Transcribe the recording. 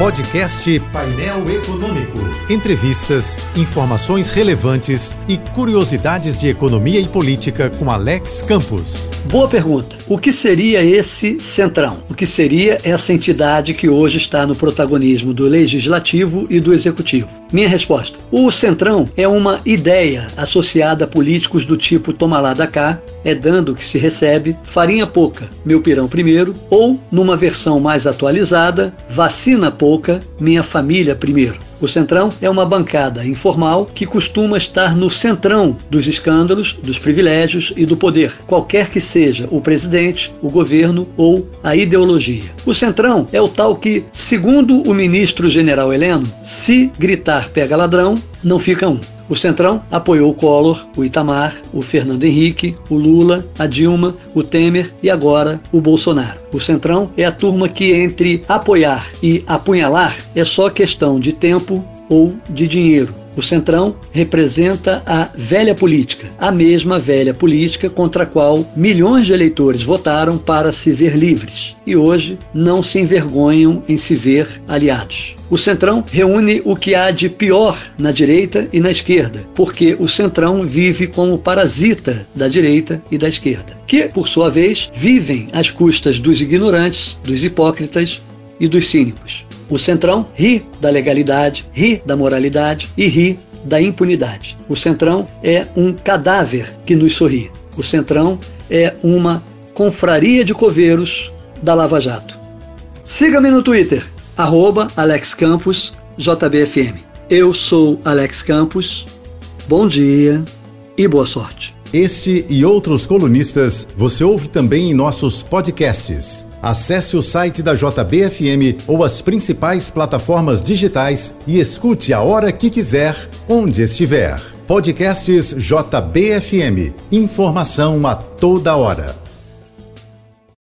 Podcast Painel Econômico. Entrevistas, informações relevantes e curiosidades de economia e política com Alex Campos. Boa pergunta. O que seria esse Centrão? O que seria essa entidade que hoje está no protagonismo do Legislativo e do Executivo? Minha resposta: o Centrão é uma ideia associada a políticos do tipo toma lá da cá, é dando que se recebe, farinha pouca, meu pirão primeiro, ou, numa versão mais atualizada, vacina pouca, minha família primeiro. O Centrão é uma bancada informal que costuma estar no centrão dos escândalos, dos privilégios e do poder, qualquer que seja o presidente, o governo ou a ideologia. O Centrão é o tal que, segundo o ministro general Heleno, se gritar pega ladrão, não fica um. O Centrão apoiou o Collor, o Itamar, o Fernando Henrique, o Lula, a Dilma, o Temer e agora o Bolsonaro. O Centrão é a turma que, entre apoiar e apunhalar, é só questão de tempo ou de dinheiro. O Centrão representa a velha política, a mesma velha política contra a qual milhões de eleitores votaram para se ver livres e hoje não se envergonham em se ver aliados. O Centrão reúne o que há de pior na direita e na esquerda, porque o Centrão vive como parasita da direita e da esquerda, que, por sua vez, vivem às custas dos ignorantes, dos hipócritas e dos cínicos. O Centrão ri da legalidade, ri da moralidade e ri da impunidade. O Centrão é um cadáver que nos sorri. O Centrão é uma confraria de coveiros da Lava Jato. Siga-me no Twitter, arroba Alex Campos, JBFM. Eu sou Alex Campos. Bom dia e boa sorte. Este e outros colunistas você ouve também em nossos podcasts. Acesse o site da JBFM ou as principais plataformas digitais e escute a hora que quiser, onde estiver. Podcasts JBFM. Informação a toda hora.